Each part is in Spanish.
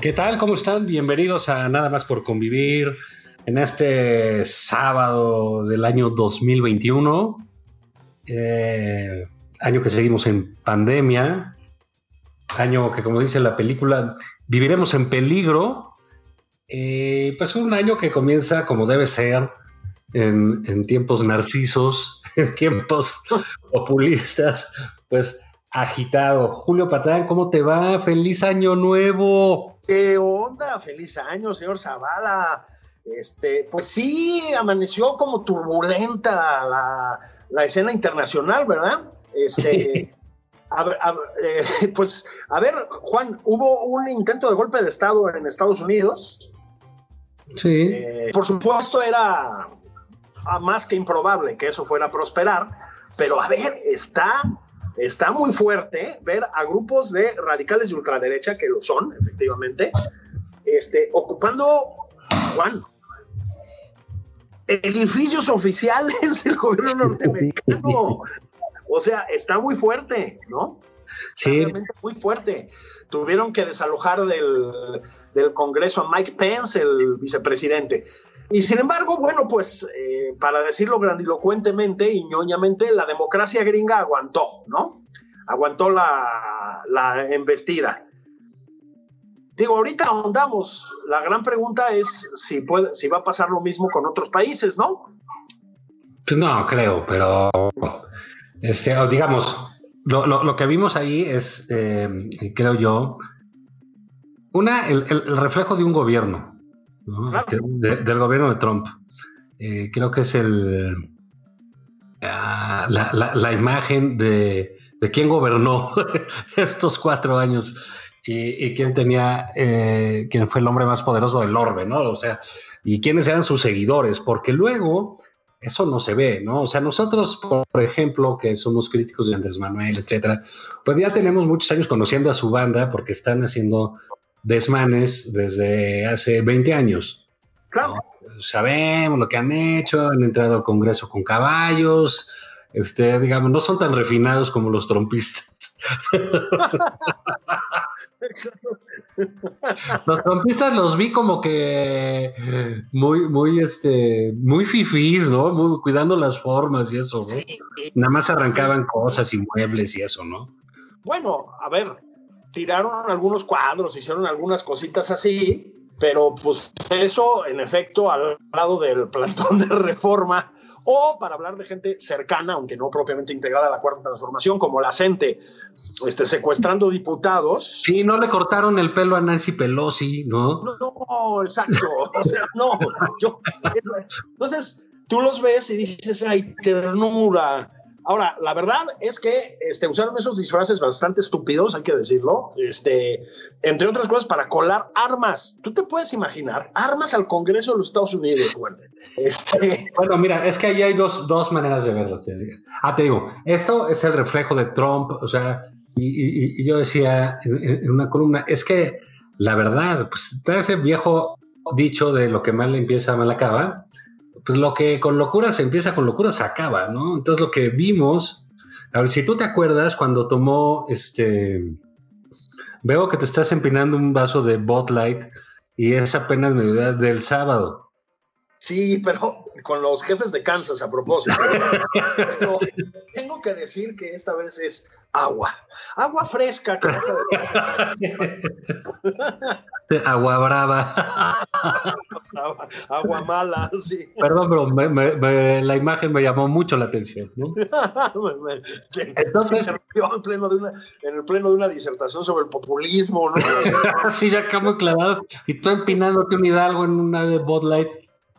¿Qué tal? ¿Cómo están? Bienvenidos a Nada más por convivir en este sábado del año 2021, eh, año que seguimos en pandemia, año que como dice la película, viviremos en peligro, eh, pues un año que comienza como debe ser en, en tiempos narcisos, en tiempos populistas, pues agitado. Julio Patán, ¿cómo te va? ¡Feliz año nuevo! ¿Qué onda? Feliz año, señor Zavala. Este, pues sí, amaneció como turbulenta la, la escena internacional, ¿verdad? Este, a, a, eh, pues, a ver, Juan, hubo un intento de golpe de Estado en Estados Unidos. Sí. Eh, por supuesto, era más que improbable que eso fuera a prosperar, pero a ver, está está muy fuerte ver a grupos de radicales de ultraderecha, que lo son, efectivamente, este, ocupando, Juan, edificios oficiales del gobierno norteamericano. O sea, está muy fuerte, ¿no? Sí. Realmente muy fuerte. Tuvieron que desalojar del, del Congreso a Mike Pence, el vicepresidente. Y sin embargo, bueno, pues eh, para decirlo grandilocuentemente y ñoñamente, la democracia gringa aguantó, ¿no? Aguantó la, la embestida. Digo, ahorita ahondamos. La gran pregunta es si, puede, si va a pasar lo mismo con otros países, ¿no? No, creo, pero este, digamos, lo, lo, lo que vimos ahí es, eh, creo yo, una, el, el reflejo de un gobierno del gobierno de Trump. Eh, creo que es el uh, la, imagen de, de quién gobernó estos cuatro años y, y quién tenía, eh, quién fue el hombre más poderoso del orbe, ¿no? O sea, y quiénes eran sus seguidores, porque luego eso no se ve, ¿no? O sea, nosotros, por ejemplo, que somos críticos de Andrés Manuel, etcétera, pues ya tenemos muchos años conociendo a su banda porque están haciendo desmanes desde hace 20 años. Claro. ¿no? Sabemos lo que han hecho, han entrado al Congreso con caballos, este, digamos, no son tan refinados como los trompistas. los trompistas los vi como que muy, muy, este, muy fifís, ¿no? Muy, cuidando las formas y eso, ¿no? Sí. Nada más arrancaban cosas y muebles y eso, ¿no? Bueno, a ver, tiraron algunos cuadros, hicieron algunas cositas así, pero pues eso, en efecto, al lado del plantón de reforma, o para hablar de gente cercana, aunque no propiamente integrada a la cuarta transformación, como la CENTE, este, secuestrando diputados. Sí, no le cortaron el pelo a Nancy Pelosi, ¿no? No, no exacto. O sea, no. Yo, entonces, tú los ves y dices, ay, ternura. Ahora, la verdad es que este, usaron esos disfraces bastante estúpidos, hay que decirlo, este, entre otras cosas para colar armas. ¿Tú te puedes imaginar armas al Congreso de los Estados Unidos, Juan? Este... Bueno, mira, es que ahí hay dos, dos maneras de verlo. Ah, te digo, esto es el reflejo de Trump, o sea, y, yo decía en, en, una columna, es que la verdad, pues está ese viejo dicho de lo que mal empieza, mal acaba pues lo que con locura se empieza, con locura se acaba, ¿no? Entonces lo que vimos, a ver, si tú te acuerdas cuando tomó este, veo que te estás empinando un vaso de Bot Light y es apenas mediodía del sábado. Sí, pero con los jefes de Kansas a propósito. tengo que decir que esta vez es agua. Agua fresca. agua brava. agua, mala, sí. Perdón, pero la imagen me llamó mucho la atención. Entonces, en, pleno de una, en el pleno de una disertación sobre el populismo. ¿no? sí, ya acabo clavado. Y tú empinándote un hidalgo en una de Bud Light.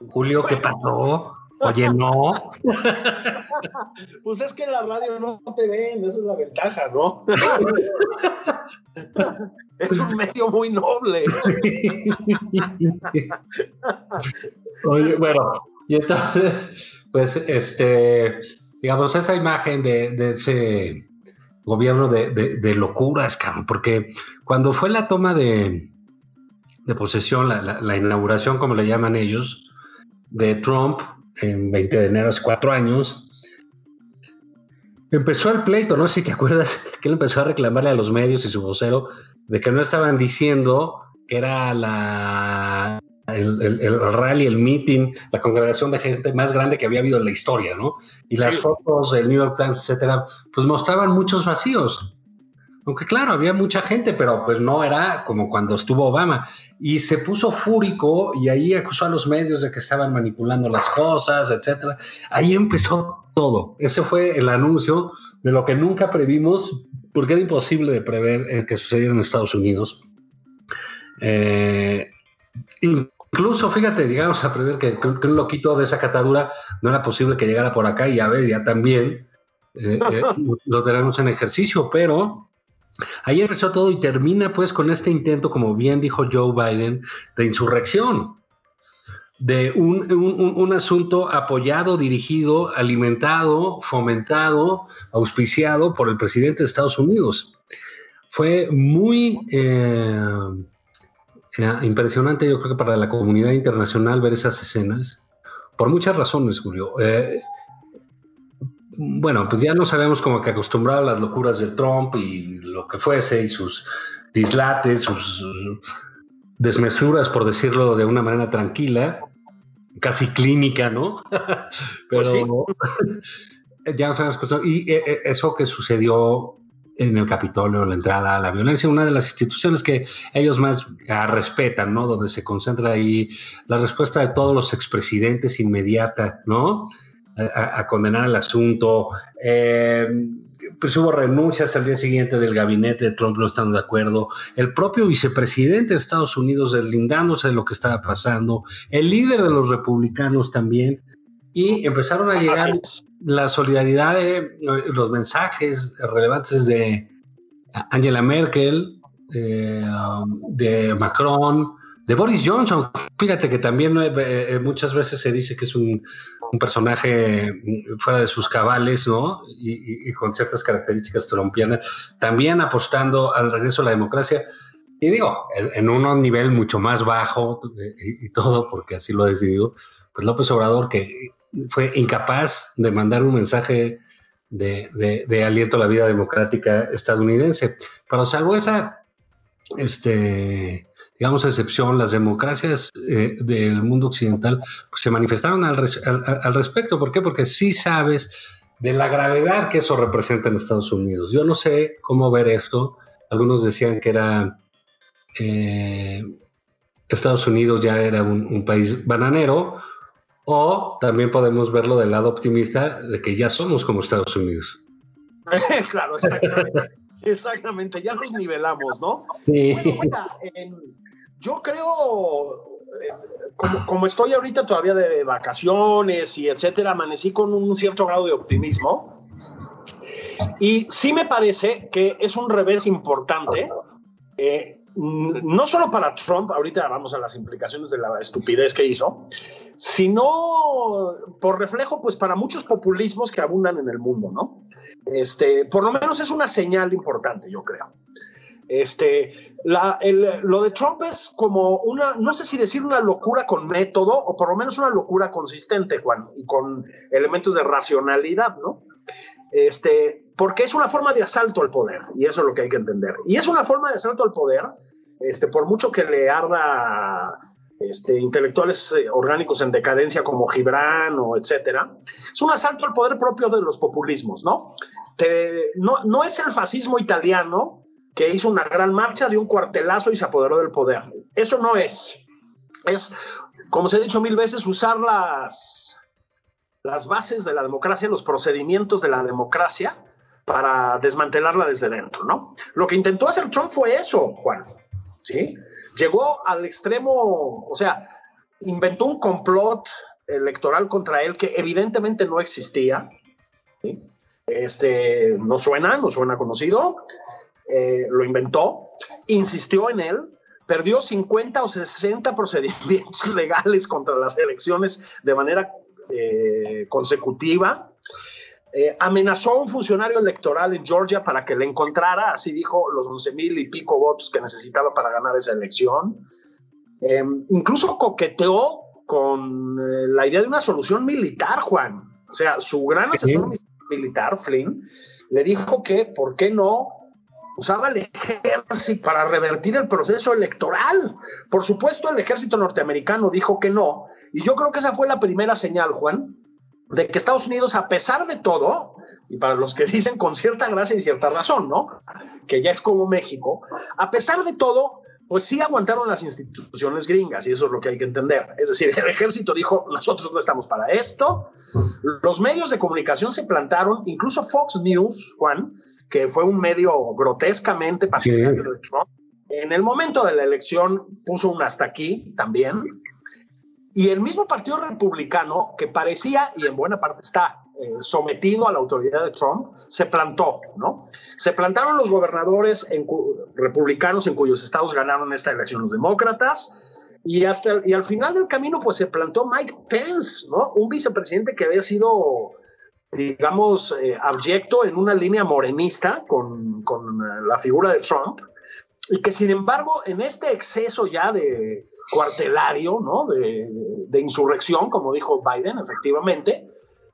Julio, ¿qué pasó? Oye, no. Pues es que en la radio no te ven, esa es la ventaja, ¿no? Es un medio muy noble. Oye, bueno, y entonces, pues, este, digamos, esa imagen de, ese gobierno de, locuras, cabrón, porque cuando fue la toma de, posesión, la inauguración, como le llaman ellos, de Trump en 20 de enero, hace cuatro años, empezó el pleito, no sé si te acuerdas, que él empezó a reclamarle a los medios y su vocero de que no estaban diciendo que era la, el, rally, el meeting, la congregación de gente más grande que había habido en la historia, ¿no? Y las fotos del New York Times, etcétera, pues mostraban muchos vacíos. Aunque claro, había mucha gente, pero pues no era como cuando estuvo Obama. Y se puso fúrico y ahí acusó a los medios de que estaban manipulando las cosas, etcétera. Ahí empezó todo. Ese fue el anuncio de lo que nunca previmos, porque era imposible de prever el que sucediera en Estados Unidos. Eh, incluso, fíjate, llegamos a prever que, un loquito de esa catadura no era posible que llegara por acá y a ver, ya también eh, eh, lo tenemos en ejercicio, pero Ahí empezó todo y termina pues con este intento, como bien dijo Joe Biden, de insurrección, de un, asunto apoyado, dirigido, alimentado, fomentado, auspiciado por el presidente de Estados Unidos. Fue muy eh, impresionante, yo creo que para la comunidad internacional ver esas escenas, por muchas razones, Julio. Eh, bueno, pues ya no sabemos como que acostumbrado a las locuras de Trump y lo que fuese y sus dislates, sus desmesuras, por decirlo de una manera tranquila, casi clínica, ¿no? Pero pues ya no sabemos. Y eh, eh, eso que sucedió en el Capitolio, la entrada a la violencia, una de las instituciones que ellos más ah, respetan, ¿no? Donde se concentra ahí la respuesta de todos los expresidentes inmediata, ¿no? A, condenar el asunto. Eh, pues hubo renuncias al día siguiente del gabinete de Trump no estando de acuerdo. El propio vicepresidente de Estados Unidos deslindándose de lo que estaba pasando. El líder de los republicanos también. Y empezaron a llegar la solidaridad de eh, los mensajes relevantes de Angela Merkel, eh, de Macron, de Boris Johnson. Fíjate que también eh, muchas veces se dice que es un, personaje fuera de sus cabales, ¿no? Y, con ciertas características trompianas, también apostando al regreso a la democracia. Y digo, en, un nivel mucho más bajo eh, y, todo, porque así lo ha decidido, pues López Obrador, que fue incapaz de mandar un mensaje de, de aliento a la vida democrática estadounidense. Pero salvo esa, este, digamos, excepción, las democracias eh, del mundo occidental pues, se manifestaron al, respecto. ¿Por qué? Porque sí sabes de la gravedad que eso representa en Estados Unidos. Yo no sé cómo ver esto. Algunos decían que era eh, Estados Unidos ya era un, país bananero, o también podemos verlo del lado optimista de que ya somos como Estados Unidos. claro, exactamente. exactamente, ya nos nivelamos, ¿no? Sí. Yo creo, eh, como, estoy ahorita todavía de vacaciones y etcétera, amanecí con un cierto grado de optimismo. Y sí me parece que es un revés importante, eh, no solo para Trump, ahorita vamos a las implicaciones de la estupidez que hizo, sino por reflejo, pues para muchos populismos que abundan en el mundo, ¿no? Este, por lo menos es una señal importante, yo creo. Este, la, lo de Trump es como una, no sé si decir una locura con método o por lo menos una locura consistente, Juan, y con elementos de racionalidad, ¿no? Este, porque es una forma de asalto al poder, y eso es lo que hay que entender. Y es una forma de asalto al poder, este, por mucho que le arda este, intelectuales eh, orgánicos en decadencia como Gibran o etcétera, es un asalto al poder propio de los populismos, ¿no? no, no es el fascismo italiano que hizo una gran marcha, de un cuartelazo y se apoderó del poder. Eso no es. Es, como se ha dicho mil veces, usar las, las bases de la democracia, los procedimientos de la democracia para desmantelarla desde dentro, ¿no? Lo que intentó hacer Trump fue eso, Juan, ¿sí? Llegó al extremo, o sea, inventó un complot electoral contra él que evidentemente no existía, Este, no suena, no suena conocido, eh, lo inventó, insistió en él, perdió 50 o 60 procedimientos legales contra las elecciones de manera eh, consecutiva. Eh, amenazó a un funcionario electoral en Georgia para que le encontrara, así dijo, los 11 mil y pico votos que necesitaba para ganar esa elección. Incluso coqueteó con la idea de una solución militar, Juan. O sea, su gran asesor militar, Flynn, le dijo que, ¿por qué no usaba el ejército para revertir el proceso electoral. Por supuesto, el ejército norteamericano dijo que no. Y yo creo que esa fue la primera señal, Juan, de que Estados Unidos, a pesar de todo, y para los que dicen con cierta gracia y cierta razón, ¿no? Que ya es como México, a pesar de todo, pues sí aguantaron las instituciones gringas y eso es lo que hay que entender. Es decir, el ejército dijo, nosotros no estamos para esto. Los medios de comunicación se plantaron, incluso Fox News, Juan, que fue un medio grotescamente partidario de Trump. En el momento de la elección puso un hasta aquí también. Y el mismo Partido Republicano, que parecía, y en buena parte está, eh, sometido a la autoridad de Trump, se plantó, ¿no? Se plantaron los gobernadores republicanos en cuyos estados ganaron esta elección los demócratas, y, hasta, y al final del camino, pues se plantó Mike Pence, ¿no? Un vicepresidente que había sido digamos, eh, abyecto en una línea morenista con, con, eh, la figura de Trump, y que sin embargo en este exceso ya de cuartelario, ¿no? De, de, insurrección, como dijo Biden, efectivamente,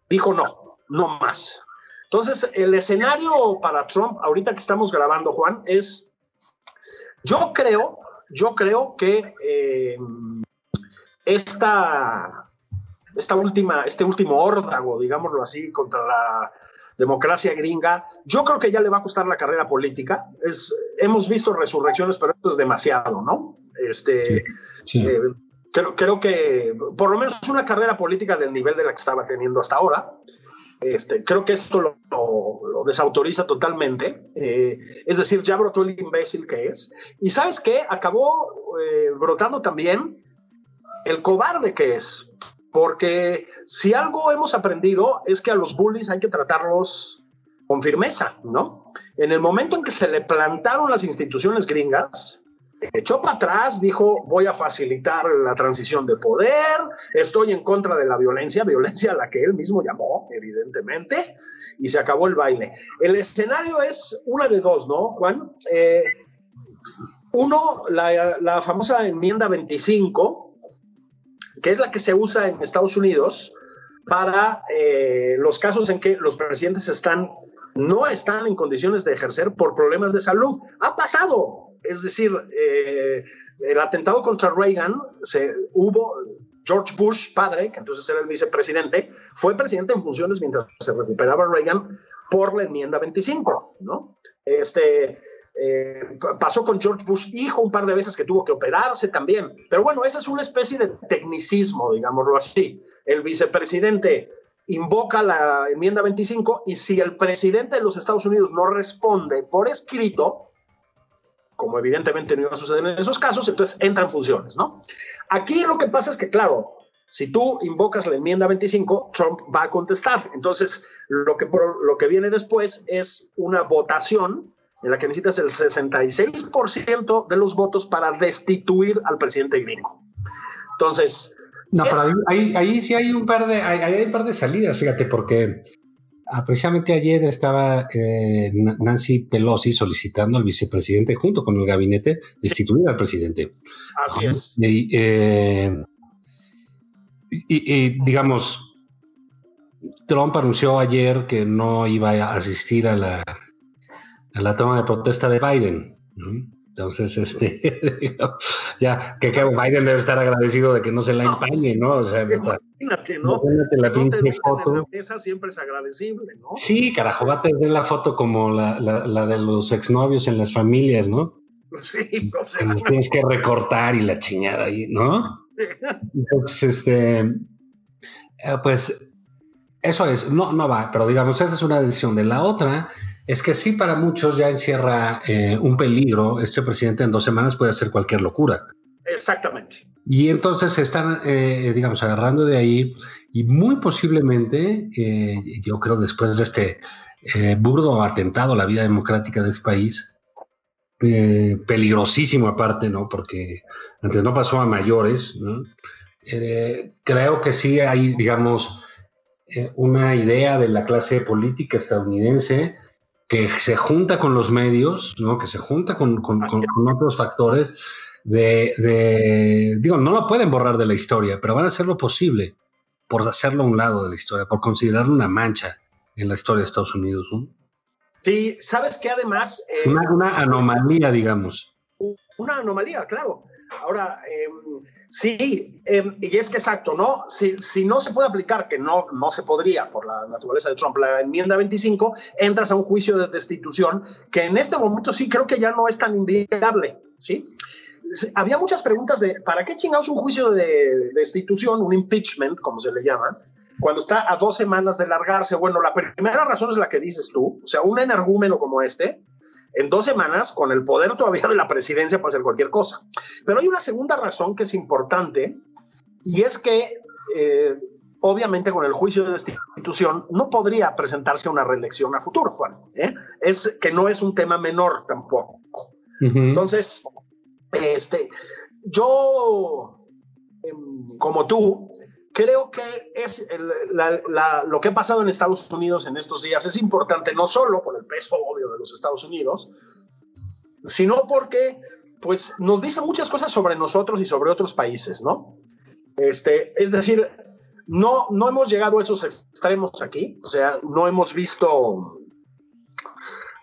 dijo no, no más. Entonces, el escenario para Trump, ahorita que estamos grabando, Juan, es, yo creo, yo creo que eh, esta esta última, este último órdago, digámoslo así, contra la democracia gringa, yo creo que ya le va a costar la carrera política. Es, hemos visto resurrecciones, pero esto es demasiado, ¿no? Este, eh, creo, creo, que por lo menos una carrera política del nivel de la que estaba teniendo hasta ahora. Este, creo que esto lo, lo, desautoriza totalmente. Eh, es decir, ya brotó el imbécil que es. Y sabes qué? Acabó eh, brotando también el cobarde que es. Porque si algo hemos aprendido es que a los bullies hay que tratarlos con firmeza, ¿no? En el momento en que se le plantaron las instituciones gringas, echó para atrás, dijo, voy a facilitar la transición de poder, estoy en contra de la violencia, violencia a la que él mismo llamó, evidentemente, y se acabó el baile. El escenario es una de dos, ¿no, Juan? Eh, uno, la, famosa enmienda 25, que es la que se usa en Estados Unidos para eh, los casos en que los presidentes están, no están en condiciones de ejercer por problemas de salud. Ha pasado. Es decir, eh, el atentado contra Reagan, se, hubo George Bush, padre, que entonces era el vicepresidente, fue presidente en funciones mientras se recuperaba Reagan por la enmienda 25, ¿no? Este, eh, pasó con George Bush hijo un par de veces que tuvo que operarse también. Pero bueno, esa es una especie de tecnicismo, digámoslo así. El vicepresidente invoca la enmienda 25 y si el presidente de los Estados Unidos no responde por escrito, como evidentemente no iba a suceder en esos casos, entonces entran funciones, ¿no? Aquí lo que pasa es que, claro, si tú invocas la enmienda 25, Trump va a contestar. Entonces, lo que, lo que viene después es una votación en la que necesitas el 66% de los votos para destituir al presidente gringo. Entonces... No, pero ahí, ahí, sí hay un par de, hay, un par de salidas, fíjate, porque ah, precisamente ayer estaba eh, Nancy Pelosi solicitando al vicepresidente, junto con el gabinete, destituir al presidente. Así es. Eh, y, digamos, Trump anunció ayer que no iba a asistir a la a la toma de protesta de Biden. Entonces, este, ya, que, Biden debe estar agradecido de que no se la empañe, ¿no? O sea, imagínate, ¿no? Imagínate la pinche foto. En la mesa siempre es agradecible, ¿no? Sí, carajo, va a tener la foto como la, la, la de los exnovios en las familias, ¿no? Sí, no sé. tienes que recortar y la chingada ahí, ¿no? Entonces, este, eh, pues, eso es, no, no va, pero digamos, esa es una decisión. De la otra es que sí, para muchos ya encierra eh, un peligro. Este presidente en dos semanas puede hacer cualquier locura. Exactamente. Y entonces se están, eh, digamos, agarrando de ahí y muy posiblemente, eh, yo creo, después de este burdo atentado a la vida democrática de este país, peligrosísimo aparte, ¿no? Porque antes no pasó a mayores, ¿no? creo que sí hay, digamos, una idea de la clase política estadounidense que se junta con los medios, ¿no? que se junta con, con, otros factores de, digo, no lo pueden borrar de la historia, pero van a hacer lo posible por hacerlo a un lado de la historia, por considerarlo una mancha en la historia de Estados Unidos. ¿no? Sí, sabes que además... Eh, una, una, anomalía, digamos. Una anomalía, claro. Ahora, eh, Sí, em, y es que exacto, ¿no? Si, si, no se puede aplicar, que no, no se podría por la naturaleza de Trump, la enmienda 25, entras a un juicio de destitución que en este momento sí creo que ya no es tan inviable, ¿sí? Había muchas preguntas de, ¿para qué chingados un juicio de destitución, un impeachment, como se le llama, cuando está a dos semanas de largarse? Bueno, la primera razón es la que dices tú, o sea, un energúmeno como este, en dos semanas, con el poder todavía de la presidencia, puede hacer cualquier cosa. Pero hay una segunda razón que es importante, y es que, eh, obviamente, con el juicio de destitución, no podría presentarse una reelección a futuro, Juan. ¿eh? Es que no es un tema menor tampoco. Entonces, este, yo, em, como tú, creo que es lo que ha pasado en Estados Unidos en estos días es importante no solo por el peso obvio de los Estados Unidos, sino porque pues nos dice muchas cosas sobre nosotros y sobre otros países, ¿no? Este, es decir, no, no hemos llegado a esos extremos aquí, o sea, no hemos visto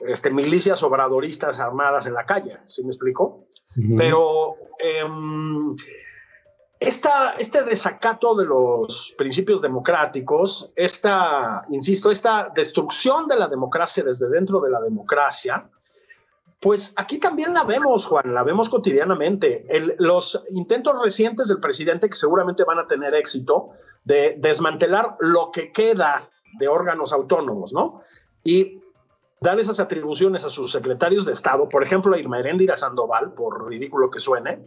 este, milicias obradoristas armadas en la calle, ¿sí me explico? Pero em, este desacato de los principios democráticos, esta, insisto, esta destrucción de la democracia desde dentro de la democracia, pues aquí también la vemos, Juan, la vemos cotidianamente. los intentos recientes del presidente, que seguramente van a tener éxito, de desmantelar lo que queda de órganos autónomos, ¿no? Y dar esas atribuciones a sus secretarios de Estado, por ejemplo, a Irma Heréndira Sandoval, por ridículo que suene,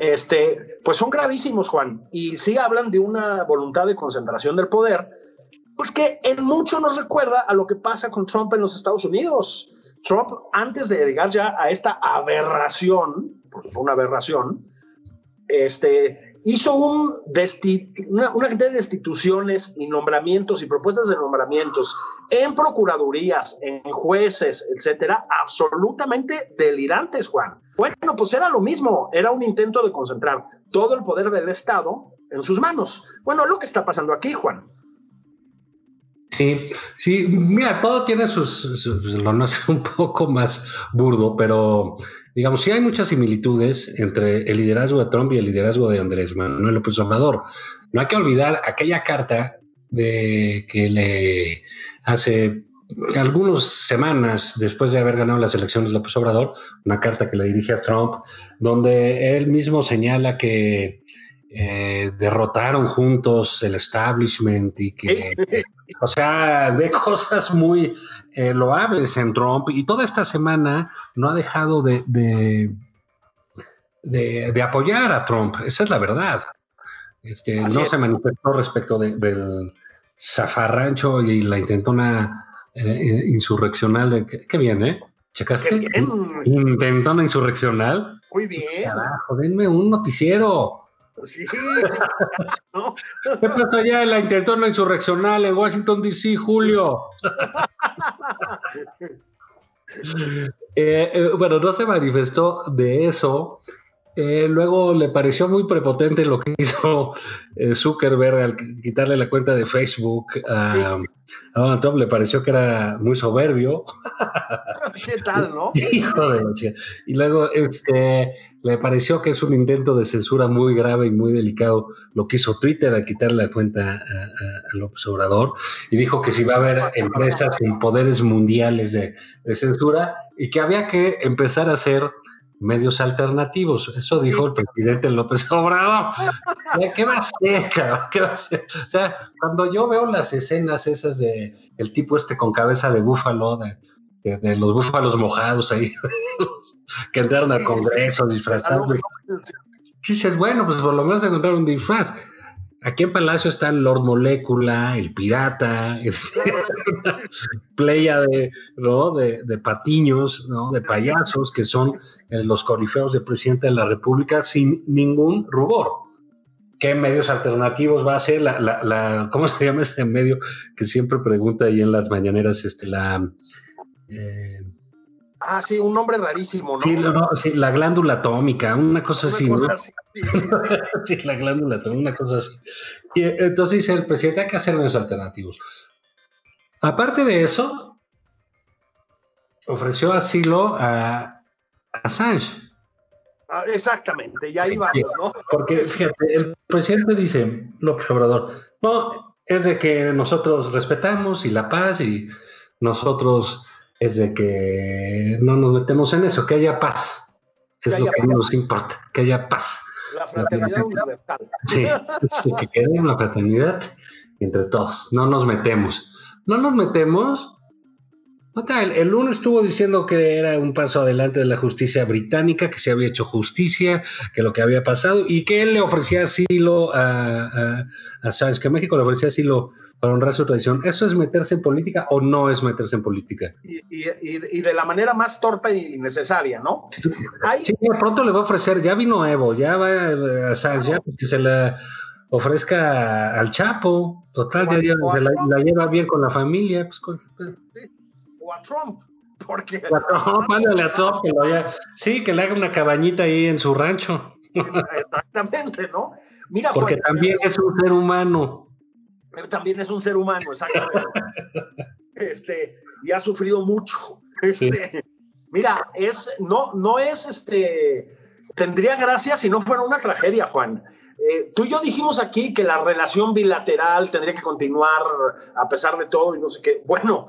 este, pues son gravísimos, Juan, y sí hablan de una voluntad de concentración del poder, pues que en mucho nos recuerda a lo que pasa con Trump en los Estados Unidos. Trump, antes de llegar ya a esta aberración, porque fue una aberración, este, hizo un una, una, cantidad de destituciones y nombramientos y propuestas de nombramientos en procuradurías, en jueces, etcétera, absolutamente delirantes, Juan. Bueno, pues era lo mismo, era un intento de concentrar todo el poder del Estado en sus manos. Bueno, lo que está pasando aquí, Juan. Sí, sí, mira, todo tiene sus, lo no un poco más burdo, pero digamos, sí hay muchas similitudes entre el liderazgo de Trump y el liderazgo de Andrés Manuel López Obrador. No hay que olvidar aquella carta de que le hace algunas semanas después de haber ganado las elecciones López Obrador, una carta que le dirige a Trump, donde él mismo señala que eh, derrotaron juntos el establishment y que, o sea, de cosas muy eh, loables en Trump y toda esta semana no ha dejado de, de, de, apoyar a Trump, esa es la verdad. Este, no se manifestó respecto del zafarrancho y la intentona eh, insurreccional de qué, bien, ¿eh? ¿Checaste? Intentona insurreccional. Muy bien. Carajo, denme un noticiero. Sí. ¿Qué pasó allá en la intentona insurreccional en Washington, D.C., Julio? Eh, eh, bueno, no se manifestó de eso. Eh, luego le pareció muy prepotente lo que hizo eh, Zuckerberg al quitarle la cuenta de Facebook a, Donald Trump. Le pareció que era muy soberbio. ¿Qué tal, no? Hijo de la Y luego este, le pareció que es un intento de censura muy grave y muy delicado lo que hizo Twitter al quitarle la cuenta a, a, López Obrador. Y dijo que si va a haber empresas con poderes mundiales de, de censura y que había que empezar a hacer medios alternativos. Eso dijo el presidente López Obrador. ¿Qué va a hacer, ¿Qué va a hacer? O sea, cuando yo veo las escenas esas de el tipo este con cabeza de búfalo, de, los búfalos mojados ahí, que entraron al Congreso disfrazados. Dices, bueno, pues por lo menos encontraron un disfraz. Aquí en Palacio están Lord Molécula, el pirata, playa de, ¿no? de, de, patiños, ¿no? de payasos, que son eh, los corifeos del presidente de la República sin ningún rubor. ¿Qué medios alternativos va a ser? La, la, la, ¿Cómo se llama ese medio que siempre pregunta ahí en las mañaneras? Este, la, eh, Ah, sí, un nombre rarísimo, ¿no? Sí, sí la glándula atómica, una cosa así. Sí, la glándula atómica, una cosa así. Y eh, entonces dice el presidente, hay que hacer medios alternativos. Aparte de eso, ofreció asilo a Assange. Ah, exactamente, ya ahí vamos, ¿no? Porque fíjate, el presidente dice, López Obrador, no, es de que nosotros respetamos y la paz y nosotros es de que no nos metemos en eso, que haya paz. Es lo que nos importa, que haya paz. La fraternidad universal. Sí, es que quede una fraternidad entre todos. No nos metemos. No nos metemos. El, el, lunes estuvo diciendo que era un paso adelante de la justicia británica, que se había hecho justicia, que lo que había pasado y que él le ofrecía asilo a, a, a Sánchez, que México le ofrecía asilo para honrar su tradición. ¿Eso es meterse en política o no es meterse en política? Y, y, y de la manera más torpe y necesaria, ¿no? Sí, pronto le va a ofrecer, ya vino Evo, ya va a ya que se la ofrezca al Chapo, total, ya, la, lleva bien con la familia. Pues, con... sí. O a Trump. Porque... mándale a Trump que lo haya... Sí, que le haga una cabañita ahí en su rancho. Exactamente, ¿no? Mira, Porque también es un ser humano también es un ser humano, exactamente. este, y ha sufrido mucho. Este, Mira, es, no, no es este, tendría gracia si no fuera una tragedia, Juan. Eh, tú y yo dijimos aquí que la relación bilateral tendría que continuar a pesar de todo y no sé qué. Bueno,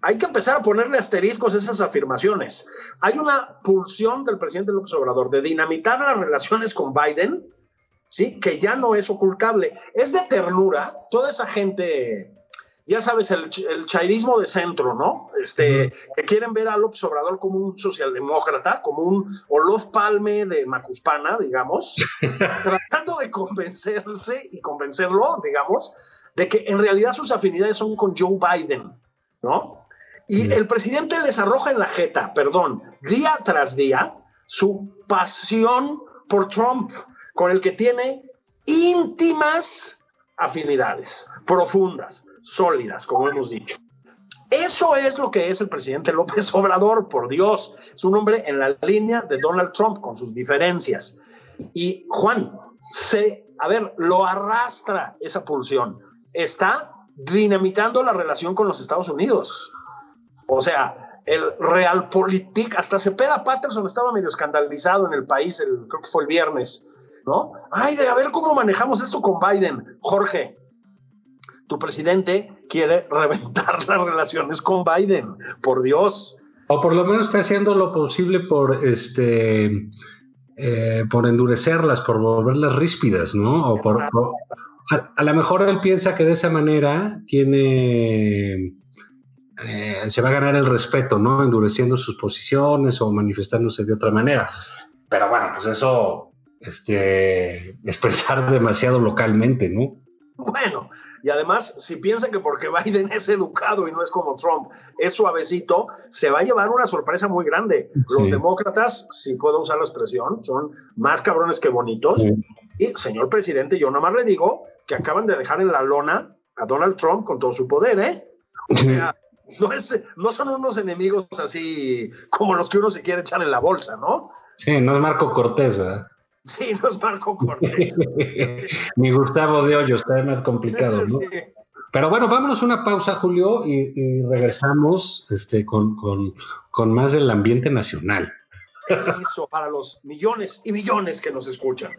hay que empezar a ponerle asteriscos a esas afirmaciones. Hay una pulsión del presidente López Obrador de dinamitar las relaciones con Biden ¿sí? Que ya no es ocultable. Es de ternura, toda esa gente, ya sabes, el, el chairismo de centro, ¿no? Este, que quieren ver a López Obrador como un socialdemócrata, como un Olof Palme de Macuspana, digamos, tratando de convencerse y convencerlo, digamos, de que en realidad sus afinidades son con Joe Biden, ¿no? Y el presidente les arroja en la jeta, perdón, día tras día, su pasión por Trump con el que tiene íntimas afinidades, profundas, sólidas, como hemos dicho. Eso es lo que es el presidente López Obrador, por Dios. Es un hombre en la línea de Donald Trump con sus diferencias. Y Juan, se, a ver, lo arrastra esa pulsión. Está dinamitando la relación con los Estados Unidos. O sea, el Realpolitik, hasta Cepeda Patterson estaba medio escandalizado en el país, el, creo que fue el viernes, ¿no? Ay, de a ver cómo manejamos esto con Biden. Jorge, tu presidente quiere reventar las relaciones con Biden, por Dios. O por lo menos está haciendo lo posible por este eh, por endurecerlas, por volverlas ríspidas, ¿no? O por, a, lo mejor él piensa que de esa manera tiene eh, se va a ganar el respeto, ¿no? Endureciendo sus posiciones o manifestándose de otra manera. Pero bueno, pues eso este, expresar demasiado localmente, ¿no? Bueno, y además, si piensan que porque Biden es educado y no es como Trump, es suavecito, se va a llevar una sorpresa muy grande. Los demócratas, si puedo usar la expresión, son más cabrones que bonitos. Y, señor presidente, yo nada más le digo que acaban de dejar en la lona a Donald Trump con todo su poder, ¿eh? O sea, no, es, no son unos enemigos así como los que uno se quiere echar en la bolsa, ¿no? Sí, no es Marco Cortés, ¿verdad? Sí, no es Marco Cortés. Ni Gustavo de Hoyos, está más complicado, ¿no? Sí. Pero bueno, vámonos a una pausa, Julio, y, y regresamos este, con, con, con más del ambiente nacional. Eso para los millones y millones que nos escuchan.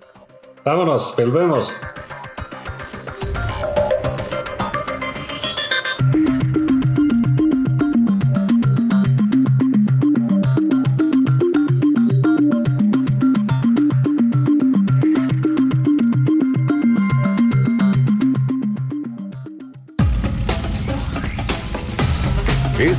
Vámonos, volvemos.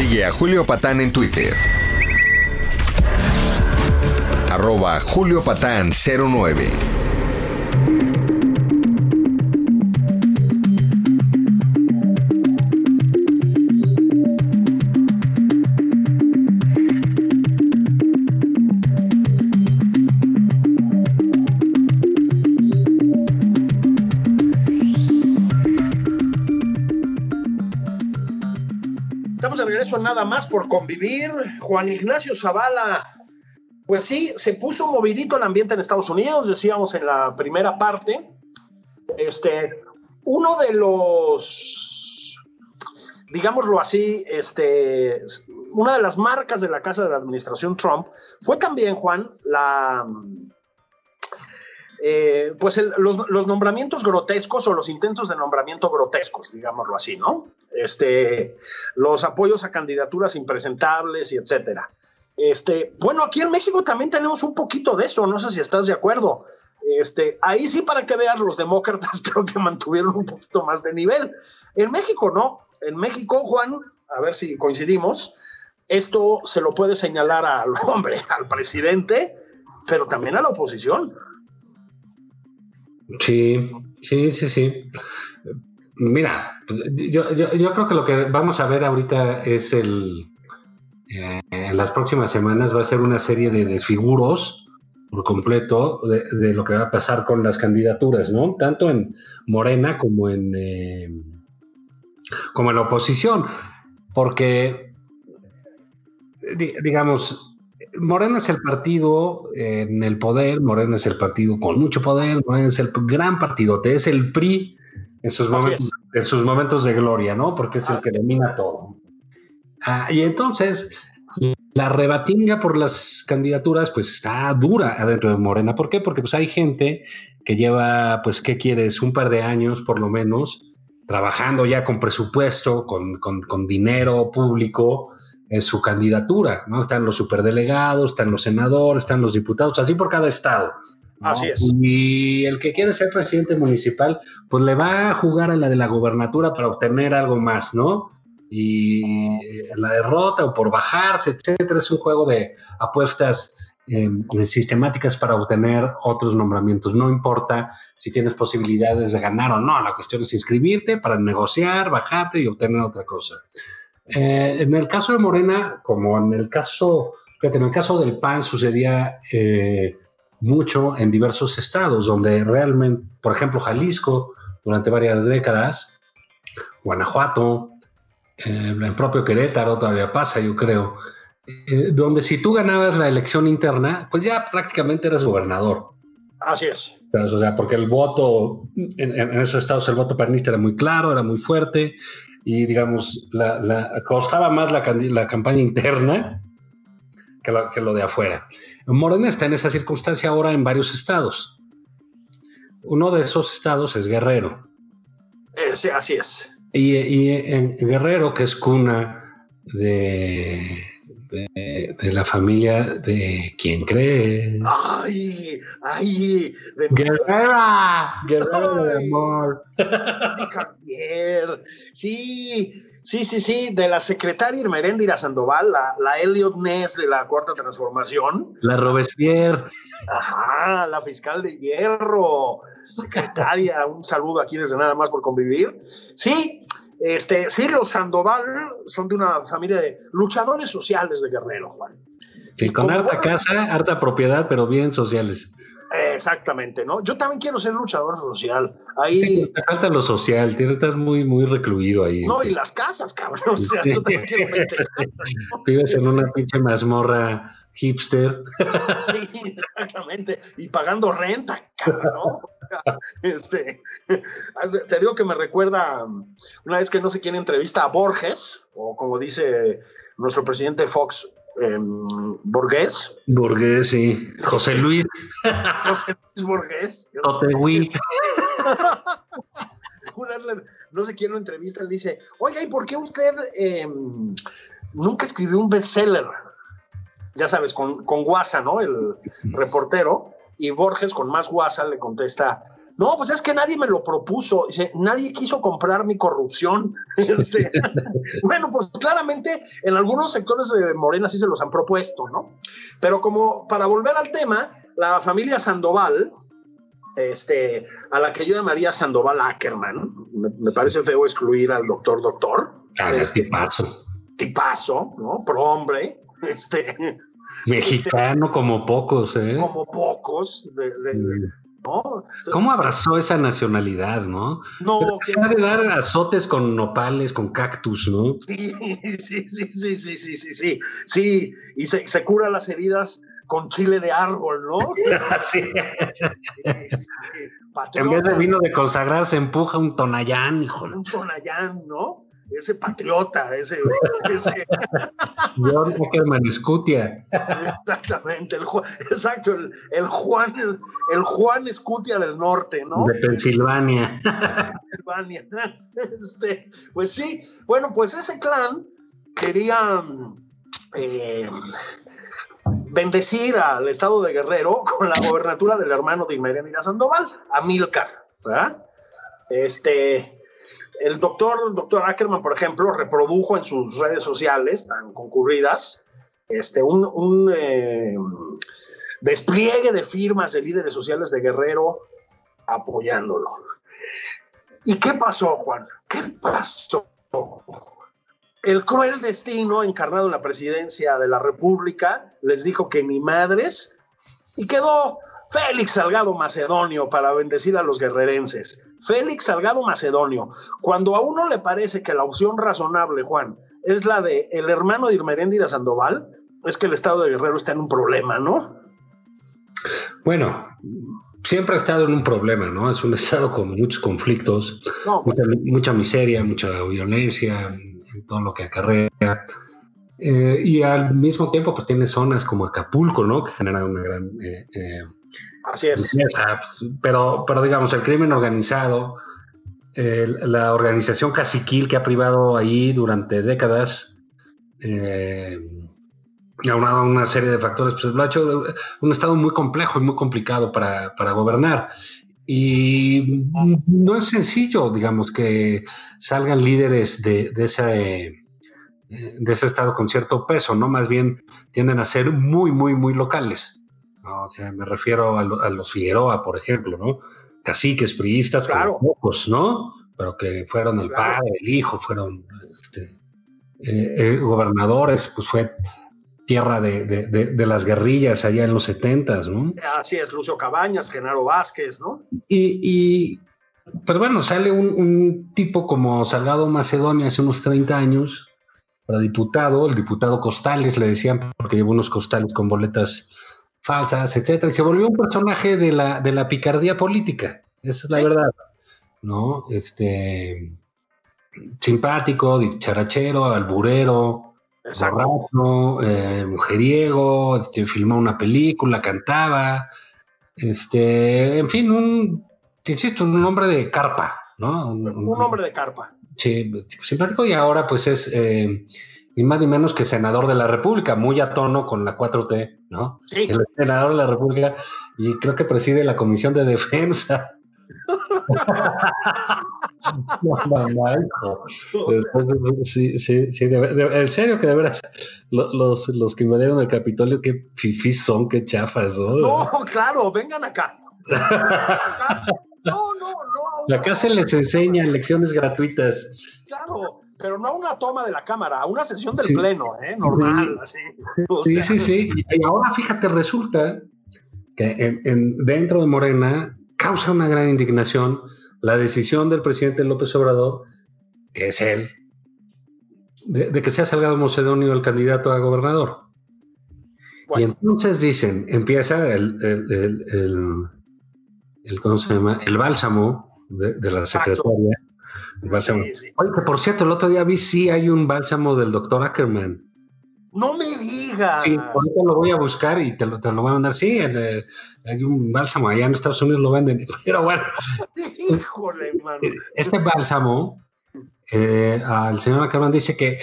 Sigue a Julio Patán en Twitter. Arroba Julio Patán 09. Más por convivir. Juan Ignacio Zavala, pues sí, se puso movidito el ambiente en Estados Unidos, decíamos en la primera parte. Este, uno de los, digámoslo así, este, una de las marcas de la casa de la administración Trump fue también, Juan, la, eh, pues los nombramientos grotescos o los intentos de nombramiento grotescos, digámoslo así, ¿no? Este, los apoyos a candidaturas impresentables y etcétera. Este, bueno, aquí en México también tenemos un poquito de eso, no sé si estás de acuerdo. Este, ahí sí, para que vean, los demócratas creo que mantuvieron un poquito más de nivel. En México no. En México, Juan, a ver si coincidimos, esto se lo puede señalar al hombre, al presidente, pero también a la oposición. Sí, sí, sí, sí. Mira, yo, yo, yo creo que lo que vamos a ver ahorita es el. eh, en las próximas semanas va a ser una serie de desfiguros por completo de, lo que va a pasar con las candidaturas, ¿no? Tanto en Morena como en. eh, como en la oposición. Porque, di- digamos, Morena es el partido en el poder, Morena es el partido con mucho poder, Morena es el gran partidote, es el PRI en sus, momentos, en sus momentos de gloria, ¿no? Porque es el que domina todo. Ah, y entonces, la rebatinga por las candidaturas, pues está dura adentro de Morena. ¿Por qué? Porque pues hay gente que lleva, pues, ¿qué quieres? Un par de años por lo menos, trabajando ya con presupuesto, con, con, con dinero público en su candidatura, ¿no? Están los superdelegados, están los senadores, están los diputados, así por cada estado. ¿no? Así es. Y el que quiere ser presidente municipal, pues le va a jugar a la de la gobernatura para obtener algo más, ¿no? Y la derrota o por bajarse, etcétera, es un juego de apuestas eh, sistemáticas para obtener otros nombramientos. No importa si tienes posibilidades de ganar o no, la cuestión es inscribirte para negociar, bajarte y obtener otra cosa. Eh, en el caso de Morena, como en el caso, fíjate, en el caso del PAN sucedía eh, mucho en diversos estados, donde realmente, por ejemplo, Jalisco, durante varias décadas, Guanajuato, eh, el propio Querétaro todavía pasa, yo creo, eh, donde si tú ganabas la elección interna, pues ya prácticamente eras gobernador. Así es. O sea, porque el voto, en, en esos estados el voto panista era muy claro, era muy fuerte, y digamos, la, la, costaba más la, la campaña interna que lo, que lo, de afuera. Morena está en esa circunstancia ahora en varios estados. Uno de esos estados es Guerrero. Eh, sí, así es. Y, y, en Guerrero, que es cuna de, de, de la familia de quien cree. ¡Ay! ¡Ay! De Guerrera, Guerrero de amor. Javier. Sí, Sí, sí, sí, de la secretaria Irmeréndira Sandoval, la, la Elliot Ness de la Cuarta Transformación. La Robespierre. Ajá, la fiscal de hierro, secretaria, un saludo aquí desde nada más por convivir. Sí, este, sí, los Sandoval son de una familia de luchadores sociales de Guerrero, Juan. Sí, con harta casa, harta propiedad, pero bien sociales. Exactamente, ¿no? Yo también quiero ser luchador social. Ahí. Sí, te falta lo social, tienes, estás muy, muy recluido ahí. No, y las casas, cabrón. O sea, Sí. yo también quiero meter- Vives en una pinche mazmorra hipster. Sí, exactamente. Y pagando renta, cabrón. Este, te digo que me recuerda um, una vez que no sé quién entrevista a Borges, o como dice nuestro presidente Fox, em, Borges, Burgués, sí. José Luis José Luis Borges. Le- no sé quién lo entrevista, le dice, oiga, ¿y por qué usted em, nunca escribió un bestseller? Ya sabes, con, con Guasa, ¿no? El reportero. Y Borges, con más Guasa, le contesta, no, pues es que nadie me lo propuso. Dice, nadie quiso comprar mi corrupción. Este, bueno, pues claramente en algunos sectores de Morena sí se los han propuesto, ¿no? Pero como para volver al tema, la familia Sandoval, este, a la que yo llamaría Sandoval Ackerman, me, me parece feo excluir al doctor doctor, Ah, Este, paso. tipazo, ¿no? Pro hombre, este, Mexicano como pocos, ¿eh? Como pocos, ¿no? ¿Cómo abrazó esa nacionalidad, no? No. Se ha de dar azotes con nopales, con cactus, ¿no? Sí, sí, sí, sí, sí, sí, sí, sí. Y se, cura las heridas con chile de árbol, ¿no? sí. En vez de vino de consagrar, se empuja un tonayán, hijo. Un tonayán, ¿no? Ese patriota, ese, ese John Ackerman Scutia. exactamente, el, exacto, el, el Juan, el Juan Escutia del norte, ¿no? de Pensilvania. Pensilvania. Este, pues sí, bueno, pues ese clan quería eh, bendecir al estado de Guerrero con la gobernatura del hermano de Irmeréndira Sandoval, Amílcar, ¿verdad? Este, el doctor, el doctor Ackerman, por ejemplo, reprodujo en sus redes sociales tan concurridas este, un, eh, despliegue de firmas de líderes sociales de Guerrero apoyándolo. ¿Y qué pasó, Juan? ¿Qué pasó? El cruel destino encarnado en la presidencia de la República les dijo que ni madres y quedó Félix Salgado Macedonio para bendecir a los guerrerenses. Félix Salgado Macedonio. Cuando a uno le parece que la opción razonable, Juan, es la de el hermano de Irmeréndira Sandoval, es que el estado de Guerrero está en un problema, ¿no? Bueno, siempre ha estado en un problema, ¿no? Es un estado con muchos conflictos, No, mucha, mucha miseria, mucha violencia, en todo lo que acarrea. Eh, y al mismo tiempo, pues tiene zonas como Acapulco, ¿no? Que generan una gran eh, eh, así es. Pero, pero digamos, el crimen organizado, la organización caciquil que ha privado ahí durante décadas, eh, aunado a una serie de factores, pues lo ha hecho un estado muy complejo y muy complicado para, para gobernar. Y no es sencillo, digamos, que salgan líderes de, de ese, eh, de ese estado con cierto peso, ¿no? Más bien tienden a ser muy, muy, muy locales. ¿No? O sea, me refiero a, lo- a los Figueroa, por ejemplo, ¿no? Caciques, priistas, Claro. pocos, ¿no? Pero que fueron el Claro. padre, el hijo, fueron este, eh, eh, gobernadores, pues fue tierra de, de- de- de las guerrillas allá en los setentas, ¿no? Así es, Lucio Cabañas, Genaro Vázquez, ¿no? Y, y pero bueno, sale un, un tipo como Salgado Macedonio hace unos 30 años para diputado, el diputado Costales, le decían, porque llevó unos costales con boletas falsas, etcétera, y se volvió un personaje de la, de la picardía política, esa es la Sí. verdad, ¿no? Este, simpático, dicharachero, alburero, borracho, eh, mujeriego, este, filmó una película, cantaba, este, en fin, un, te insisto, un hombre de carpa, ¿no? Un hombre de carpa. Sí, simpático y ahora pues es eh, ni más ni menos que senador de la República, muy a tono con la 4T, ¿no? Sí. El senador de la República y creo que preside la Comisión de Defensa. No, no, sí, sí, sí, en serio que de veras, los, los que invadieron el Capitolio, qué fifís son, qué chafas, ¿no? No, claro, vengan acá. No, no, no. Acá se les enseña lecciones gratuitas. Claro, pero no a una toma de la cámara, a una sesión del pleno, ¿eh? Normal, así. sí, sí, sí. Y ahora fíjate, resulta que en, dentro de Morena causa una gran indignación la decisión del presidente López Obrador, que es él, de, que sea Salgado Macedonio el candidato a gobernador. Y entonces dicen, empieza el, el, el, ¿cómo se llama? El bálsamo de, la secretaria. Oye, que por cierto, el otro día vi sí hay un bálsamo del doctor Ackerman. No me digas. Sí, ahorita lo voy a buscar y te lo, te lo voy a mandar. Sí, hay un bálsamo allá en Estados Unidos lo venden. Pero bueno. Híjole, hermano. Este bálsamo, eh, al señor Ackerman dice que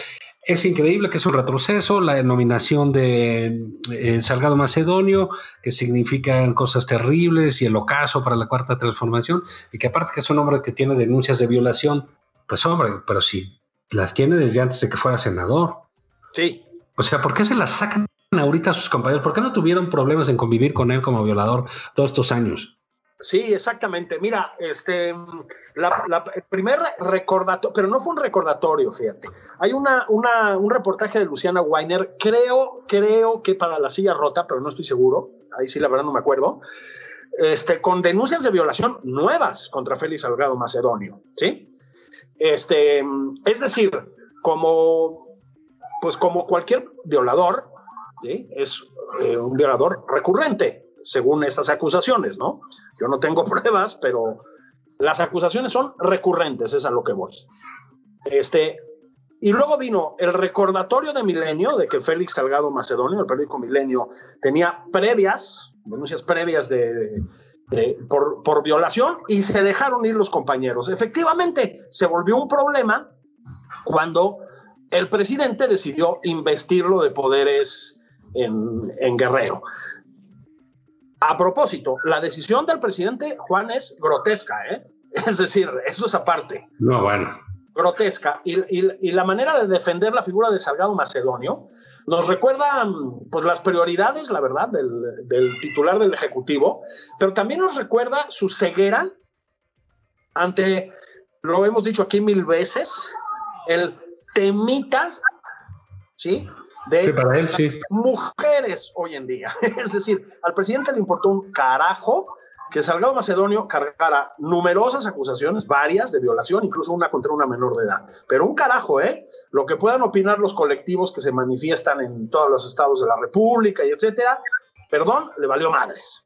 es increíble que es un retroceso, la denominación de eh, Salgado Macedonio, que significan cosas terribles y el ocaso para la cuarta transformación, y que aparte que es un hombre que tiene denuncias de violación, pues hombre, pero sí, las tiene desde antes de que fuera senador. Sí. O sea, ¿por qué se las sacan ahorita a sus compañeros? ¿Por qué no tuvieron problemas en convivir con él como violador todos estos años? Sí, exactamente. Mira, este, el primer recordatorio, pero no fue un recordatorio, fíjate. Hay una, un reportaje de Luciana Weiner, creo, creo que para la silla rota, pero no estoy seguro. Ahí sí, la verdad no me acuerdo. Este, con denuncias de violación nuevas contra Félix Salgado Macedonio, ¿sí? Este, es decir, como, pues como cualquier violador, es eh, un violador recurrente, según estas acusaciones, ¿no? Yo no tengo pruebas, pero las acusaciones son recurrentes, es a lo que voy. Este, y luego vino el recordatorio de Milenio de que Félix Salgado Macedonio, el periódico Milenio, tenía previas, denuncias previas de, por, por, violación y se dejaron ir los compañeros. Efectivamente, se volvió un problema cuando el presidente decidió investirlo de poderes en, en Guerrero. A propósito, la decisión del presidente Juan es grotesca, ¿eh? Es decir, eso es aparte. No, bueno. Grotesca. Y, la manera de defender la figura de Salgado Macedonio nos recuerda pues, las prioridades, la verdad, del, titular del Ejecutivo, pero también nos recuerda su ceguera ante, lo hemos dicho aquí mil veces, el temita, ¿sí? De para él, sí. mujeres hoy en día. Es decir, al presidente le importó un carajo que Salgado Macedonio cargara numerosas acusaciones, varias de violación, incluso una contra una menor de edad. Pero un carajo, ¿eh? Lo que puedan opinar los colectivos que se manifiestan en todos los estados de la República y etcétera, perdón, le valió madres.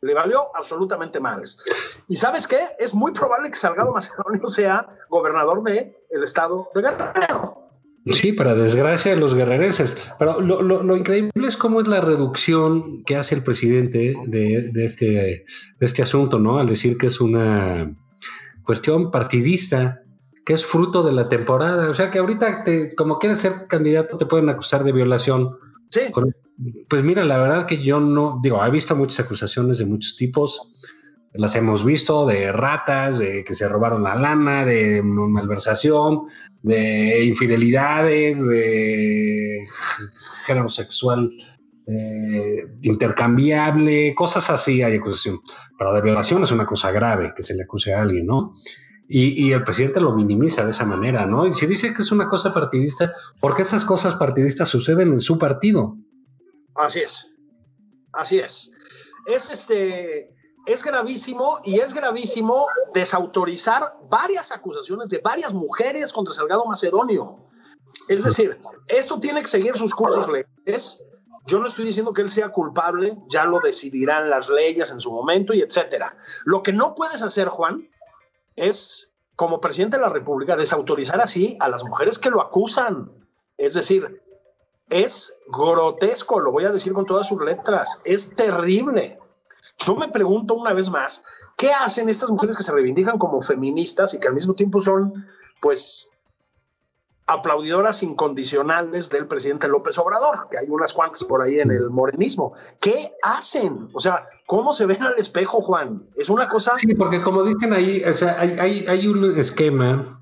Le valió absolutamente madres. ¿Y sabes qué? Es muy probable que Salgado Macedonio sea gobernador del el estado de Guerrero. Sí, para desgracia de los guerrereses. Pero lo, increíble es cómo es la reducción que hace el presidente de, este, de este asunto, ¿no? Al decir que es una cuestión partidista, que es fruto de la temporada. O sea que ahorita, te, como quieres ser candidato, te pueden acusar de violación. Sí. pues mira, la verdad que yo no, digo, he visto muchas acusaciones de muchos tipos las hemos visto de ratas, de que se robaron la lana, de malversación, de infidelidades, de género sexual eh, intercambiable, cosas así hay acusación. Pero de violación es una cosa grave que se le acuse a alguien, ¿no? Y, y, el presidente lo minimiza de esa manera, ¿no? Y si dice que es una cosa partidista, porque esas cosas partidistas suceden en su partido. Así es. Así es. Es este es gravísimo y es gravísimo desautorizar varias acusaciones de varias mujeres contra Salgado Macedonio. Es decir, esto tiene que seguir sus cursos legales. Yo no estoy diciendo que él sea culpable, ya lo decidirán las leyes en su momento y etcétera. Lo que no puedes hacer, Juan, es como presidente de la República desautorizar así a las mujeres que lo acusan. Es decir, es grotesco, lo voy a decir con todas sus letras, es terrible. Yo me pregunto una vez más, ¿qué hacen estas mujeres que se reivindican como feministas y que al mismo tiempo son, pues, aplaudidoras incondicionales del presidente López Obrador, que hay unas cuantas por ahí en el morenismo. ¿Qué hacen? O sea, ¿cómo se ven al espejo, Juan? Es una cosa... Sí, porque como dicen ahí, o sea, hay, hay, hay un esquema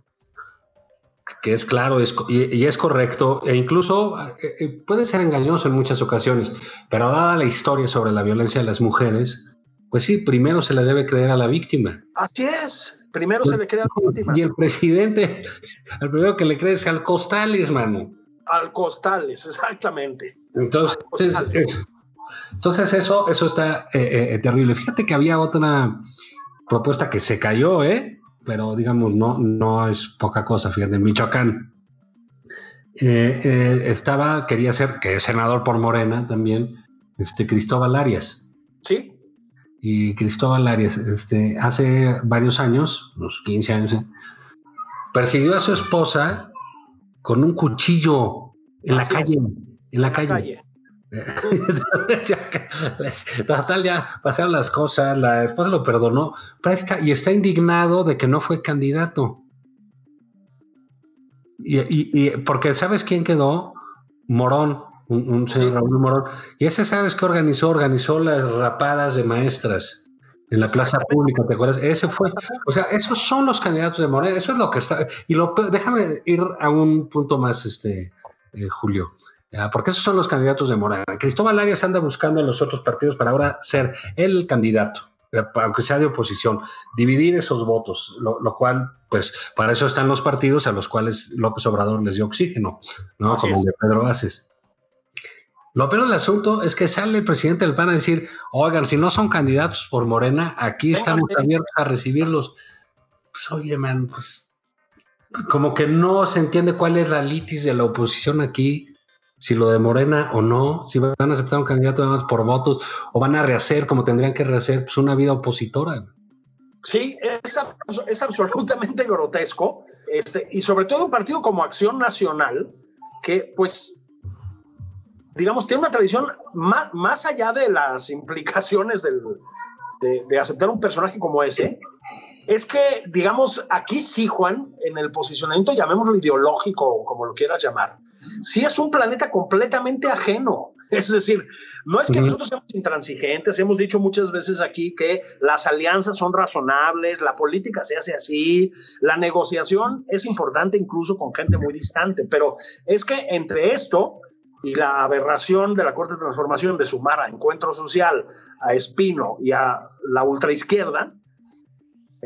que es claro es, y, y, es correcto, e incluso eh, eh, puede ser engañoso en muchas ocasiones, pero dada la historia sobre la violencia de las mujeres, pues sí, primero se le debe creer a la víctima. Así es. Primero se le crea a la víctima. Y el presidente, el primero que le cree es al Costales, mano. Al Costales, exactamente. Entonces, Costales. entonces eso, eso está eh, eh, terrible. Fíjate que había otra propuesta que se cayó, ¿eh? Pero digamos, no, no es poca cosa, fíjate, en Michoacán. Eh, estaba, quería ser, que es senador por Morena también, este Cristóbal Arias. Sí y Cristóbal Arias, este, hace varios años, unos 15 años, persiguió a su esposa con un cuchillo en Así la calle. Es. En la calle. calle. Total, ya pasaron las cosas, la esposa lo perdonó y está indignado de que no fue candidato. Y, y, y porque ¿sabes quién quedó? Morón un, un señor Raúl Morón. Y ese, ¿sabes qué organizó? Organizó las rapadas de maestras en la plaza pública, ¿te acuerdas? Ese fue, o sea, esos son los candidatos de Morena, eso es lo que está, y lo, déjame ir a un punto más, este, eh, Julio, ¿ya? porque esos son los candidatos de Morena. Cristóbal Arias anda buscando en los otros partidos para ahora ser el candidato, eh, aunque sea de oposición, dividir esos votos, lo, lo, cual, pues, para eso están los partidos a los cuales López Obrador les dio oxígeno, ¿no? Así Como el de Pedro Aces. Lo peor del asunto es que sale el presidente del PAN a decir, oigan, si no son candidatos por Morena, aquí estamos abiertos a recibirlos. Pues oye, man, pues como que no se entiende cuál es la litis de la oposición aquí, si lo de Morena o no, si van a aceptar un candidato además por votos o van a rehacer como tendrían que rehacer pues, una vida opositora. Sí, es, absolutamente grotesco, este, y sobre todo un partido como Acción Nacional, que pues digamos, tiene una tradición más, más allá de las implicaciones del, de, de, aceptar un personaje como ese, es que, digamos, aquí sí, Juan, en el posicionamiento, llamémoslo ideológico, como lo quieras llamar, sí es un planeta completamente ajeno. Es decir, no es que nosotros seamos intransigentes, hemos dicho muchas veces aquí que las alianzas son razonables, la política se hace así, la negociación es importante incluso con gente muy distante, pero es que entre esto y la aberración de la Corte de Transformación de sumar a Encuentro Social, a Espino y a la ultraizquierda,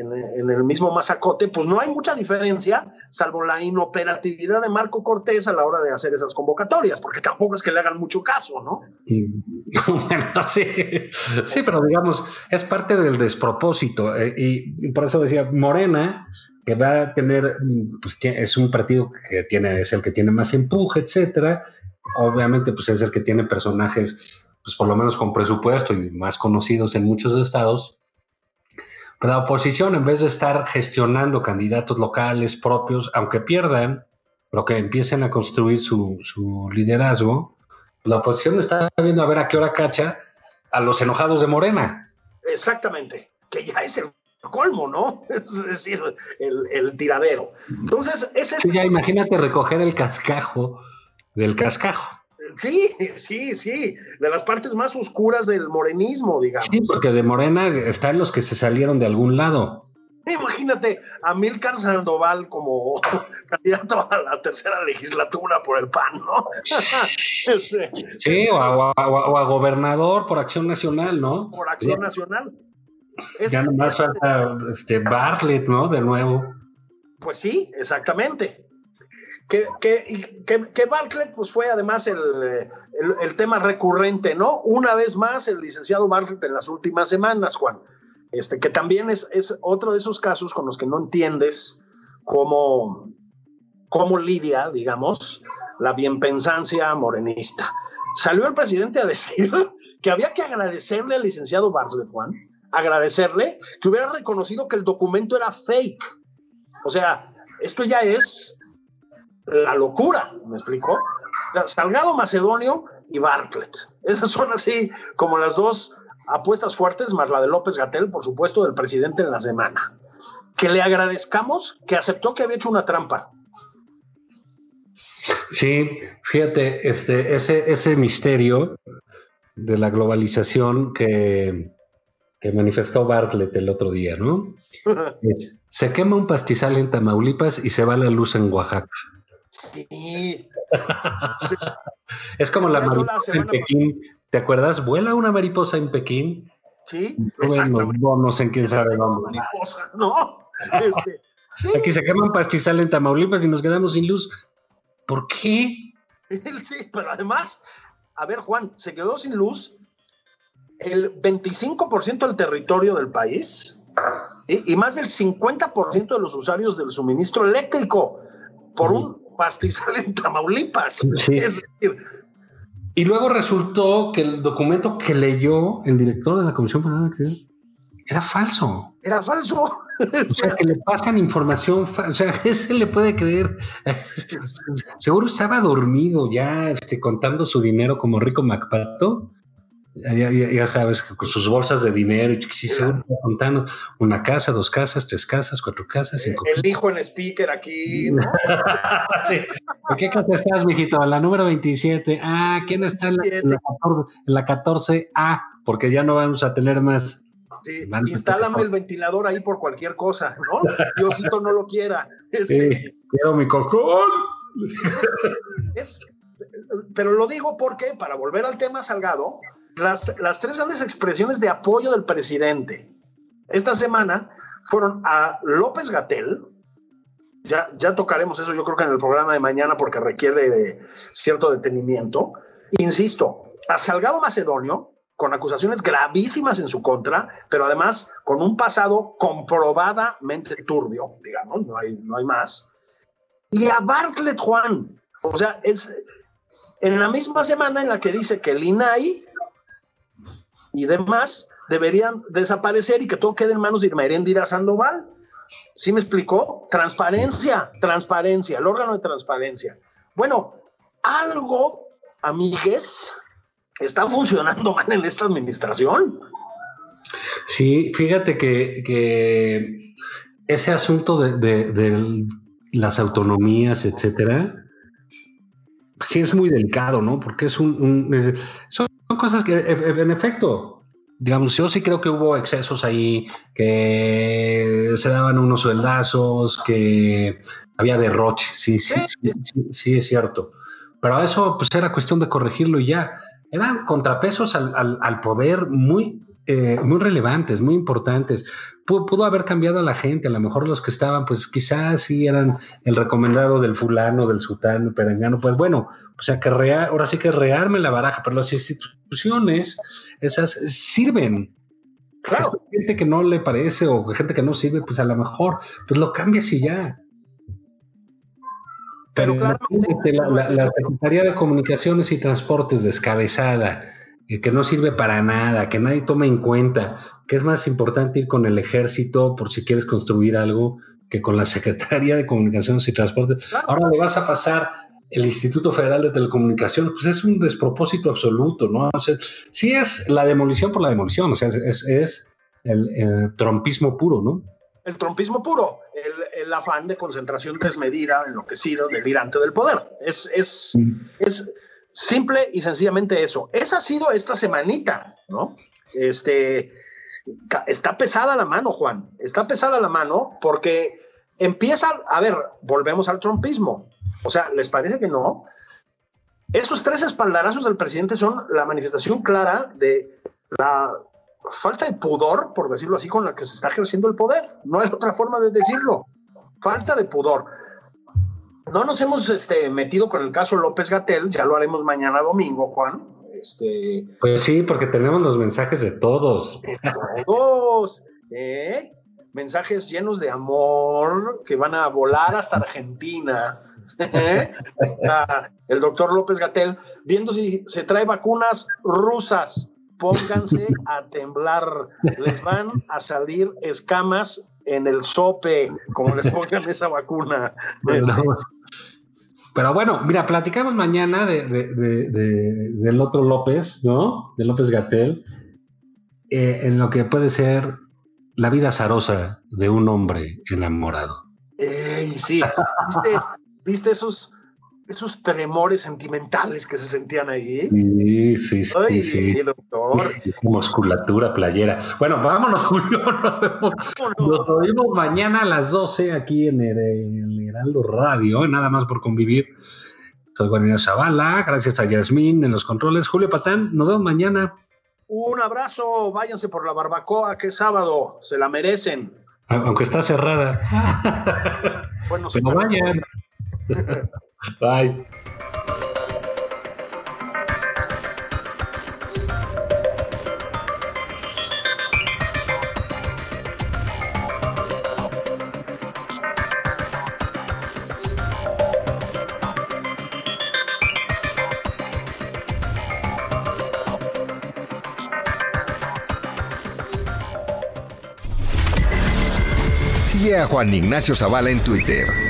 en, en, el mismo masacote, pues no hay mucha diferencia, salvo la inoperatividad de Marco Cortés a la hora de hacer esas convocatorias, porque tampoco es que le hagan mucho caso, ¿no? Y, sí, sí, pero digamos, es parte del despropósito, eh, y por eso decía, Morena, que va a tener, pues es un partido que tiene, es el que tiene más empuje, etcétera, obviamente pues es el que tiene personajes pues por lo menos con presupuesto y más conocidos en muchos estados. La oposición, en vez de estar gestionando candidatos locales propios, aunque pierdan, pero que empiecen a construir su, su liderazgo, la oposición está viendo a ver a qué hora cacha a los enojados de Morena. Exactamente, que ya es el colmo, ¿no? Es decir, el, el tiradero. Entonces, ese es... Sí, ya imagínate recoger el cascajo del cascajo. Sí, sí, sí, de las partes más oscuras del morenismo, digamos. Sí, porque de Morena están los que se salieron de algún lado. Imagínate a Milcar Sandoval como candidato a la tercera legislatura por el PAN, ¿no? sí, o a, o, a, o a, gobernador por Acción Nacional, ¿no? Por Acción sí. Nacional. Es, ya nomás falta este Bartlett, ¿no? De nuevo. Pues sí, exactamente que, que, que, que, Bartlett pues fue además el, el, tema recurrente, ¿no? Una vez más, el licenciado Bartlett en las últimas semanas, Juan, este, que también es, es otro de esos casos con los que no entiendes cómo, cómo lidia, digamos, la bienpensancia morenista. Salió el presidente a decir que había que agradecerle al licenciado Bartlett, Juan, agradecerle que hubiera reconocido que el documento era fake. O sea, esto ya es la locura, ¿me explico? Salgado Macedonio y Bartlett. Esas son así como las dos apuestas fuertes, más la de López Gatel, por supuesto, del presidente en la semana. Que le agradezcamos que aceptó que había hecho una trampa. Sí, fíjate, este, ese, ese misterio de la globalización que, que manifestó Bartlett el otro día, ¿no? Se quema un pastizal en Tamaulipas y se va la luz en Oaxaca. Sí. Es como la mariposa en Pekín. ¿Te acuerdas? Vuela una mariposa en Pekín. Sí, Bueno, no sé en quién sabe dónde. Mariposa, ¿no? Este, sí, Aquí se quema un pastizal en Tamaulipas y nos quedamos sin luz. ¿Por qué? sí, pero además, a ver, Juan, se quedó sin luz el 25% del territorio del país y, y más del 50% de los usuarios del suministro eléctrico por un pastizal en Tamaulipas. Sí. Es decir, Y luego resultó que el documento que leyó el director de la Comisión de Electricidad era falso. era falso. O sea, que le pasan información, o sea, ese le puede creer. Seguro estaba dormido ya, este, contando su dinero como rico Macpato. Ya, ya- ya sabes, con sus bolsas de dinero, y sí, seguro está contando una casa, dos casas, tres casas, cuatro casas, cinco El hijo en speaker aquí, ¿no? Sí. ¿En qué casa estás, mijito? La número 27. Ah, ¿quién está en la, en la 14, en la 14A? Porque ya no vamos a tener más. Sí, instálame el ventilador ahí por cualquier cosa, ¿no? Diosito no lo quiera. Este, Sí, quiero mi cocón. es- pero lo digo porque, para volver al tema Salgado, las, las tres grandes expresiones de apoyo del presidente esta semana fueron a López Gatel, ya, ya tocaremos eso yo creo que en el programa de mañana porque requiere cierto detenimiento, insisto, a Salgado Macedonio, con acusaciones gravísimas en su contra, pero además con un pasado comprobadamente turbio, digamos, no hay, no hay más, y a Bartlett Juan, o sea, es en la misma semana en la que dice que el INAI y demás deberían desaparecer y que todo quede en manos de Irma Erendira Sandoval. ¿Sí me explicó? Transparencia, transparencia, el órgano de transparencia. Bueno, algo, amigues, está funcionando mal en esta administración. Sí, fíjate que, ese asunto de, las autonomías, etcétera, sí es muy delicado, ¿no? Porque es un, eh, son cosas que, en efecto, digamos, yo sí creo que hubo excesos ahí, que se daban unos sueldazos, que había derroche, sí, sí, sí, sí, sí, es cierto. Pero eso, pues era cuestión de corregirlo y ya. Eran contrapesos al, al- al poder muy, eh, muy relevantes, muy importantes. Pudo, pudo haber cambiado a la gente, a lo mejor los que estaban, pues quizás sí eran el recomendado del fulano, del sultano, perengano, pues bueno, o sea, que rea- ahora sí que rearme la baraja, pero las instituciones, esas sirven. Claro, gente que no le parece o gente que no sirve, pues a lo mejor, pues lo cambias y ya. Pero imagínate, la. Secretaría de Comunicaciones y Transportes descabezada, que no sirve para nada, que nadie toma en cuenta, que es más importante ir con el ejército por si quieres construir algo que con la Secretaría de Comunicaciones y Transportes. Claro. Ahora le vas a pasar el Instituto Federal de Telecomunicaciones, pues es un despropósito absoluto, ¿no? O sea, sí es la demolición por la demolición, o sea, es, es- es el, trompismo puro, ¿no? el trompismo puro, el, el afán de concentración desmedida, enloquecido, delirante del poder. Es, es, es simple y sencillamente eso. Esa ha sido esta semanita, ¿no? Este, está pesada la mano, Juan, está pesada la mano porque empieza, a ver, volvemos al trompismo. O sea, ¿les parece que no? Esos tres espaldarazos del presidente son la manifestación clara de la falta de pudor, por decirlo así, con la que se está ejerciendo el poder. No hay otra forma de decirlo. Falta de pudor. No nos hemos este, metido con el caso López Gatel, ya lo haremos mañana domingo, Juan. Este, Pues sí, porque tenemos los mensajes de todos. de todos, ¿eh? mensajes llenos de amor que van a volar hasta Argentina. ¿eh? El doctor López Gatel, viendo si se trae vacunas rusas, pónganse a temblar, les van a salir escamas en el sope, como les pongan esa vacuna. Pero, pero bueno, mira, platicamos mañana de, de- de- de- del otro López, ¿no? De López Gatel, eh, en lo que puede ser la vida azarosa de un hombre enamorado. Sí, ¿viste, viste esos esos tremores sentimentales que se sentían ahí. Sí, sí, sí. Ay, sí. doctor. Musculatura playera. Bueno, vámonos, Julio. Nos, vemos. Nos mañana a las 12 aquí en el, en Heraldo Radio, nada más por convivir. Soy Juanina Zavala, gracias a Yasmín en los controles. Julio Patán, nos vemos mañana. Un abrazo, váyanse por la barbacoa, que es sábado, se la merecen. Aunque está cerrada. Bueno, Pero vayan. Bye. Sigue a Juan Ignacio Zavala en Twitter.